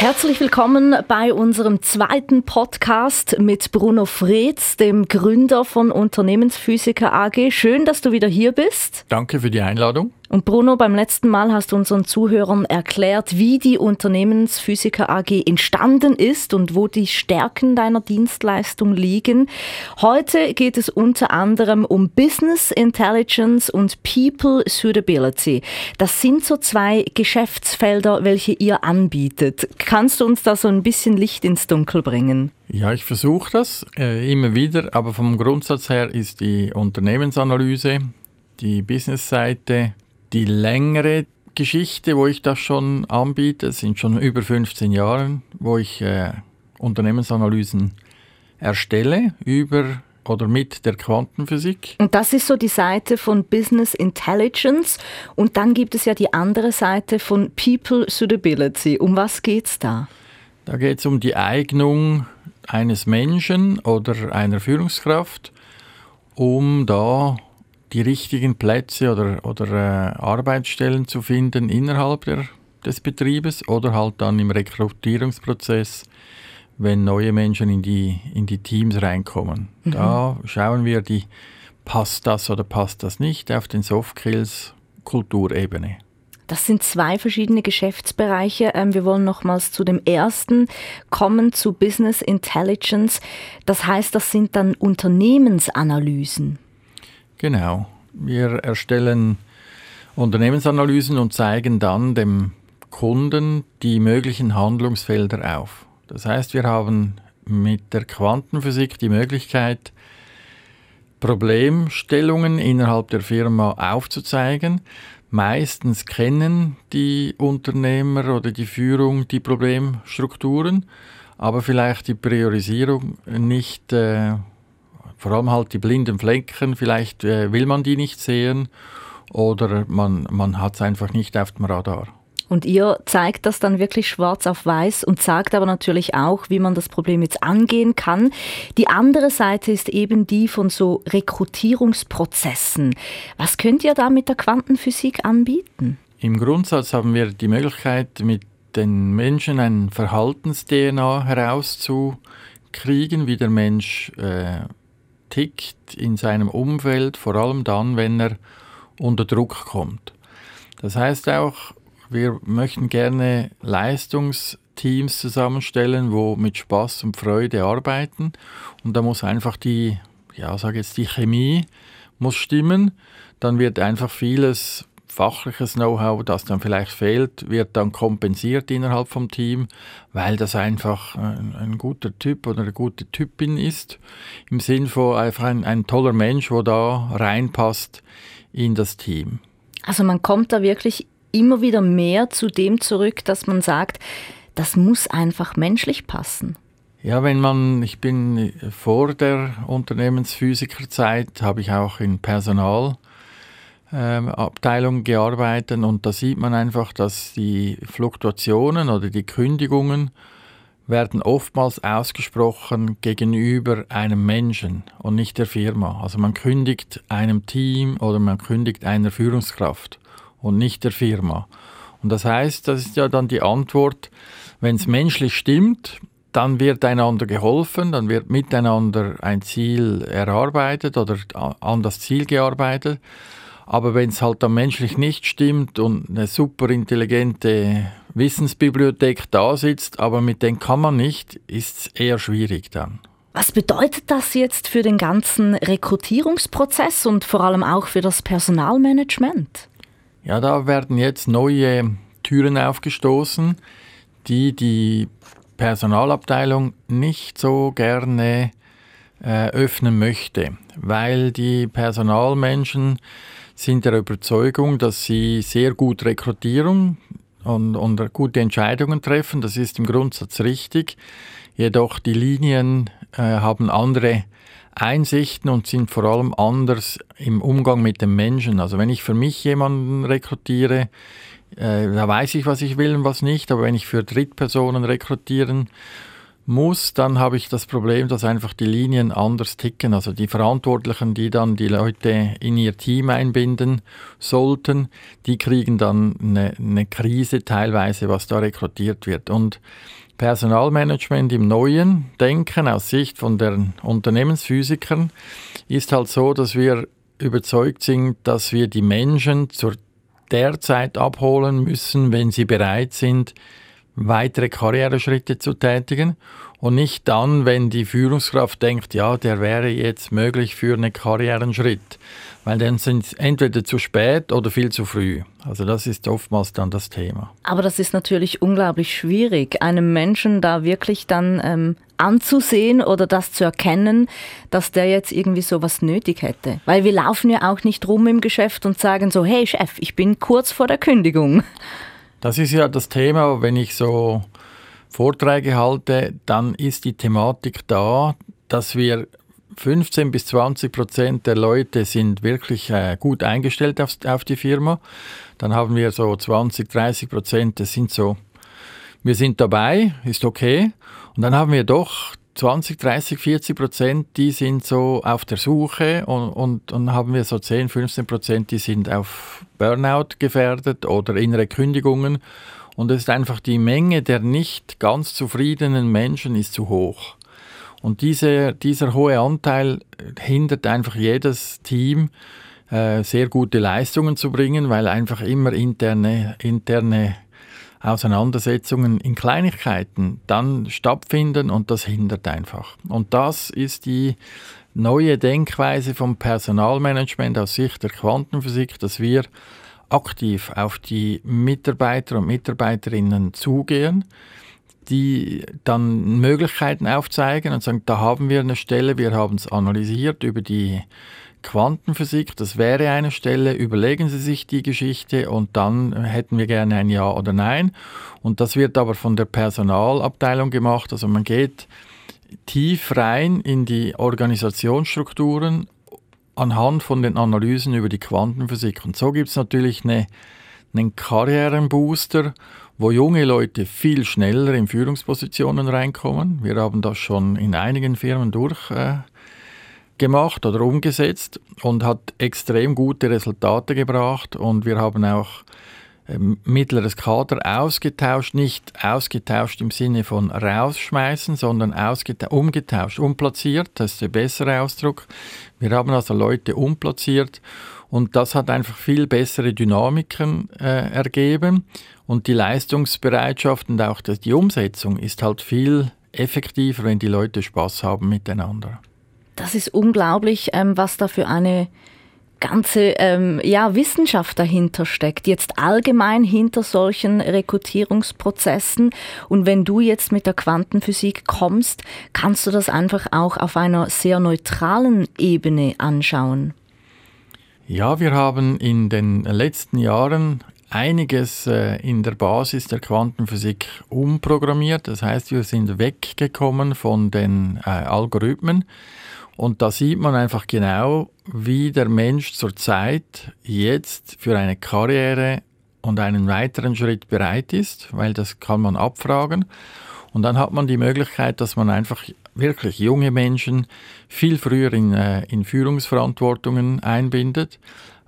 Herzlich willkommen bei unserem zweiten Podcast mit Bruno Freds, dem Gründer von Unternehmensphysiker AG. Schön, dass du wieder hier bist. Danke für die Einladung. Und Bruno, beim letzten Mal hast du unseren Zuhörern erklärt, wie die Unternehmensphysiker AG entstanden ist und wo die Stärken deiner Dienstleistung liegen. Heute geht es unter anderem um Business Intelligence und People Suitability. Das sind so zwei Geschäftsfelder, welche ihr anbietet. Kannst du uns da so ein bisschen Licht ins Dunkel bringen? Ja, ich versuche das äh, immer wieder, aber vom Grundsatz her ist die Unternehmensanalyse, die Businessseite, die längere Geschichte, wo ich das schon anbiete, sind schon über 15 Jahre, wo ich äh, Unternehmensanalysen erstelle über oder mit der Quantenphysik. Und das ist so die Seite von Business Intelligence. Und dann gibt es ja die andere Seite von People Suitability. Um was geht es da? Da geht es um die Eignung eines Menschen oder einer Führungskraft, um da die richtigen Plätze oder, oder äh, Arbeitsstellen zu finden innerhalb der, des Betriebes oder halt dann im Rekrutierungsprozess, wenn neue Menschen in die, in die Teams reinkommen. Mhm. Da schauen wir, die, passt das oder passt das nicht auf den Soft Skills Kulturebene. Das sind zwei verschiedene Geschäftsbereiche. Ähm, wir wollen nochmals zu dem ersten kommen, zu Business Intelligence. Das heißt, das sind dann Unternehmensanalysen. Genau. Wir erstellen Unternehmensanalysen und zeigen dann dem Kunden die möglichen Handlungsfelder auf. Das heißt, wir haben mit der Quantenphysik die Möglichkeit, Problemstellungen innerhalb der Firma aufzuzeigen. Meistens kennen die Unternehmer oder die Führung die Problemstrukturen, aber vielleicht die Priorisierung nicht äh, vor allem halt die blinden Flecken, vielleicht äh, will man die nicht sehen oder man, man hat es einfach nicht auf dem Radar. Und ihr zeigt das dann wirklich schwarz auf weiß und sagt aber natürlich auch, wie man das Problem jetzt angehen kann. Die andere Seite ist eben die von so Rekrutierungsprozessen. Was könnt ihr da mit der Quantenphysik anbieten? Im Grundsatz haben wir die Möglichkeit, mit den Menschen ein Verhaltens-DNA herauszukriegen, wie der Mensch äh, tickt in seinem Umfeld, vor allem dann, wenn er unter Druck kommt. Das heißt auch, wir möchten gerne Leistungsteams zusammenstellen, wo mit Spaß und Freude arbeiten und da muss einfach die, ja, sage jetzt die Chemie muss stimmen, dann wird einfach vieles fachliches Know-how, das dann vielleicht fehlt, wird dann kompensiert innerhalb vom Team, weil das einfach ein, ein guter Typ oder eine gute Typin ist. Im Sinn von einfach ein, ein toller Mensch, wo da reinpasst in das Team. Also man kommt da wirklich immer wieder mehr zu dem zurück, dass man sagt, das muss einfach menschlich passen. Ja, wenn man, ich bin vor der Unternehmensphysikerzeit, habe ich auch in Personal Abteilung gearbeitet und da sieht man einfach, dass die Fluktuationen oder die Kündigungen werden oftmals ausgesprochen gegenüber einem Menschen und nicht der Firma. Also man kündigt einem Team oder man kündigt einer Führungskraft und nicht der Firma. Und das heißt, das ist ja dann die Antwort, wenn es menschlich stimmt, dann wird einander geholfen, dann wird miteinander ein Ziel erarbeitet oder an das Ziel gearbeitet. Aber wenn es halt dann menschlich nicht stimmt und eine super intelligente Wissensbibliothek da sitzt, aber mit denen kann man nicht, ist es eher schwierig dann. Was bedeutet das jetzt für den ganzen Rekrutierungsprozess und vor allem auch für das Personalmanagement? Ja, da werden jetzt neue Türen aufgestoßen, die die Personalabteilung nicht so gerne äh, öffnen möchte, weil die Personalmenschen sind der Überzeugung, dass sie sehr gut rekrutieren und, und gute Entscheidungen treffen. Das ist im Grundsatz richtig. Jedoch die Linien äh, haben andere Einsichten und sind vor allem anders im Umgang mit den Menschen. Also wenn ich für mich jemanden rekrutiere, äh, da weiß ich, was ich will und was nicht. Aber wenn ich für Drittpersonen rekrutieren muss, dann habe ich das Problem, dass einfach die Linien anders ticken. Also die Verantwortlichen, die dann die Leute in ihr Team einbinden sollten, die kriegen dann eine, eine Krise teilweise, was da rekrutiert wird. Und Personalmanagement im neuen Denken aus Sicht von den Unternehmensphysikern ist halt so, dass wir überzeugt sind, dass wir die Menschen zur der Zeit abholen müssen, wenn sie bereit sind, weitere Karriereschritte zu tätigen und nicht dann, wenn die Führungskraft denkt, ja, der wäre jetzt möglich für einen Karrierenschritt, weil dann sind sie entweder zu spät oder viel zu früh. Also das ist oftmals dann das Thema. Aber das ist natürlich unglaublich schwierig, einem Menschen da wirklich dann ähm, anzusehen oder das zu erkennen, dass der jetzt irgendwie sowas nötig hätte. Weil wir laufen ja auch nicht rum im Geschäft und sagen so, hey Chef, ich bin kurz vor der Kündigung. Das ist ja das Thema, wenn ich so Vorträge halte, dann ist die Thematik da, dass wir 15 bis 20 Prozent der Leute sind wirklich äh, gut eingestellt auf, auf, die Firma. Dann haben wir so 20, 30 Prozent, das sind so, wir sind dabei, ist okay. Und dann haben wir doch 20, 30, 40 Prozent, die sind so auf der Suche und, und, und haben wir so 10, 15 Prozent, die sind auf Burnout gefährdet oder innere Kündigungen. Und es ist einfach die Menge der nicht ganz zufriedenen Menschen ist zu hoch. Und diese, dieser hohe Anteil hindert einfach jedes Team, äh, sehr gute Leistungen zu bringen, weil einfach immer interne, interne Auseinandersetzungen in Kleinigkeiten dann stattfinden und das hindert einfach. Und das ist die neue Denkweise vom Personalmanagement aus Sicht der Quantenphysik, dass wir aktiv auf die Mitarbeiter und Mitarbeiterinnen zugehen, die dann Möglichkeiten aufzeigen und sagen, da haben wir eine Stelle, wir haben es analysiert über die Quantenphysik, das wäre eine Stelle, überlegen Sie sich die Geschichte und dann hätten wir gerne ein Ja oder Nein. Und das wird aber von der Personalabteilung gemacht, also man geht tief rein in die Organisationsstrukturen anhand von den Analysen über die Quantenphysik. Und so gibt es natürlich eine, einen Karrierenbooster, wo junge Leute viel schneller in Führungspositionen reinkommen. Wir haben das schon in einigen Firmen durchgemacht äh, oder umgesetzt und hat extrem gute Resultate gebracht. Und wir haben auch ähm, mittleres Kader ausgetauscht, nicht ausgetauscht im Sinne von rausschmeißen, sondern umgetauscht, umplatziert, das ist der bessere Ausdruck. Wir haben also Leute umplatziert und das hat einfach viel bessere Dynamiken äh, ergeben und die Leistungsbereitschaft und auch die Umsetzung ist halt viel effektiver, wenn die Leute Spaß haben miteinander. Das ist unglaublich, ähm, was da für eine ganze ähm, ja, Wissenschaft dahinter steckt, jetzt allgemein hinter solchen Rekrutierungsprozessen. Und wenn du jetzt mit der Quantenphysik kommst, kannst du das einfach auch auf einer sehr neutralen Ebene anschauen. Ja, wir haben in den letzten Jahren einiges äh, in der Basis der Quantenphysik umprogrammiert. Das heißt, wir sind weggekommen von den äh, Algorithmen und da sieht man einfach genau, wie der Mensch zurzeit jetzt für eine Karriere und einen weiteren Schritt bereit ist, weil das kann man abfragen. Und dann hat man die Möglichkeit, dass man einfach wirklich junge Menschen viel früher in, äh, in Führungsverantwortungen einbindet,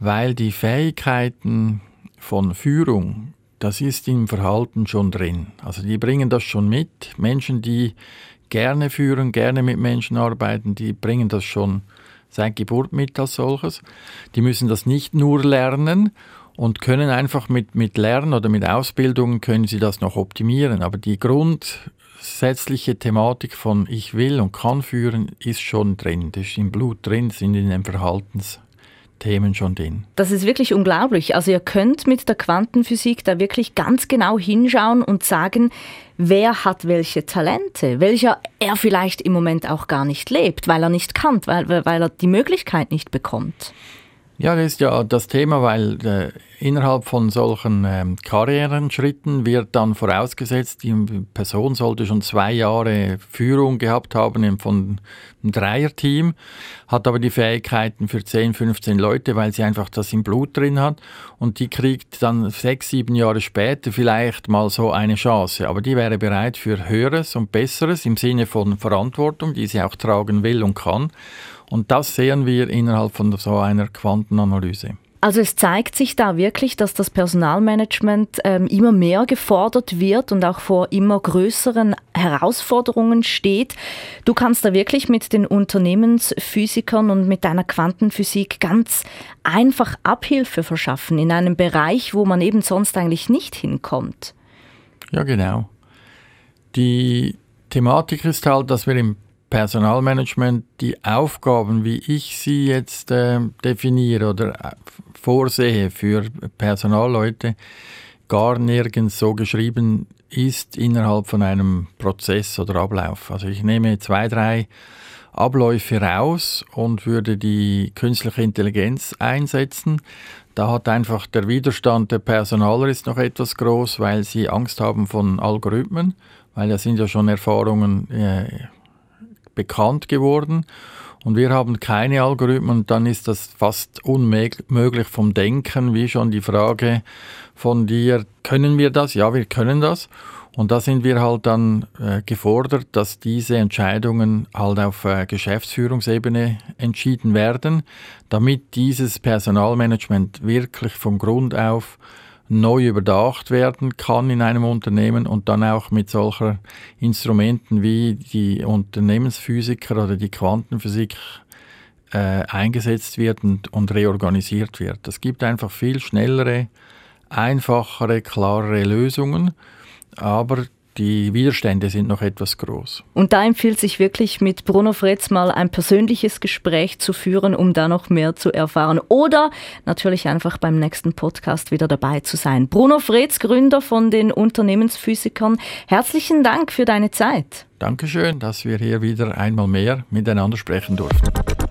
weil die Fähigkeiten von Führung, das ist im Verhalten schon drin. Also die bringen das schon mit. Menschen, die gerne führen, gerne mit Menschen arbeiten, die bringen das schon seit Geburt mit als solches. Die müssen das nicht nur lernen und können einfach mit, mit Lernen oder mit Ausbildung können sie das noch optimieren. Aber die grundsätzliche Thematik von ich will und kann führen ist schon drin, das ist im Blut drin, sind in den Verhaltens Themen schon drin. Das ist wirklich unglaublich. Also ihr könnt mit der Quantenphysik da wirklich ganz genau hinschauen und sagen, wer hat welche Talente, welcher er vielleicht im Moment auch gar nicht lebt, weil er nicht kann, weil, weil er die Möglichkeit nicht bekommt. Ja, das ist ja das Thema, weil äh, innerhalb von solchen ähm, Karrierenschritten wird dann vorausgesetzt, die Person sollte schon zwei Jahre Führung gehabt haben von einem Dreierteam, hat aber die Fähigkeiten für 10, 15 Leute, weil sie einfach das im Blut drin hat und die kriegt dann sechs, sieben Jahre später vielleicht mal so eine Chance. Aber die wäre bereit für Höheres und Besseres im Sinne von Verantwortung, die sie auch tragen will und kann. Und das sehen wir innerhalb von so einer Quantenanalyse. Also es zeigt sich da wirklich, dass das Personalmanagement ähm, immer mehr gefordert wird und auch vor immer größeren Herausforderungen steht. Du kannst da wirklich mit den Unternehmensphysikern und mit deiner Quantenphysik ganz einfach Abhilfe verschaffen in einem Bereich, wo man eben sonst eigentlich nicht hinkommt. Ja, genau. Die Thematik ist halt, dass wir im Personalmanagement die Aufgaben, wie ich sie jetzt äh, definiere oder äh, vorsehe für Personalleute, gar nirgends so geschrieben ist innerhalb von einem Prozess oder Ablauf. Also ich nehme zwei, drei Abläufe raus und würde die künstliche Intelligenz einsetzen. Da hat einfach der Widerstand der Personaler ist noch etwas groß, weil sie Angst haben von Algorithmen, weil das sind ja schon Erfahrungen äh, bekannt geworden und wir haben keine Algorithmen dann ist das fast unmöglich vom Denken, wie schon die Frage von dir, können wir das? Ja, wir können das. Und da sind wir halt dann äh, gefordert, dass diese Entscheidungen halt auf äh, Geschäftsführungsebene entschieden werden, damit dieses Personalmanagement wirklich vom Grund auf neu überdacht werden kann in einem Unternehmen und dann auch mit solchen Instrumenten wie die Unternehmensphysiker oder die Quantenphysik äh, eingesetzt wird und, und reorganisiert wird. Es gibt einfach viel schnellere, einfachere, klarere Lösungen, aber die Widerstände sind noch etwas groß. Und da empfiehlt sich wirklich mit Bruno Fretz mal ein persönliches Gespräch zu führen, um da noch mehr zu erfahren. Oder natürlich einfach beim nächsten Podcast wieder dabei zu sein. Bruno Fretz, Gründer von den Unternehmensphysikern, herzlichen Dank für deine Zeit. Dankeschön, dass wir hier wieder einmal mehr miteinander sprechen durften.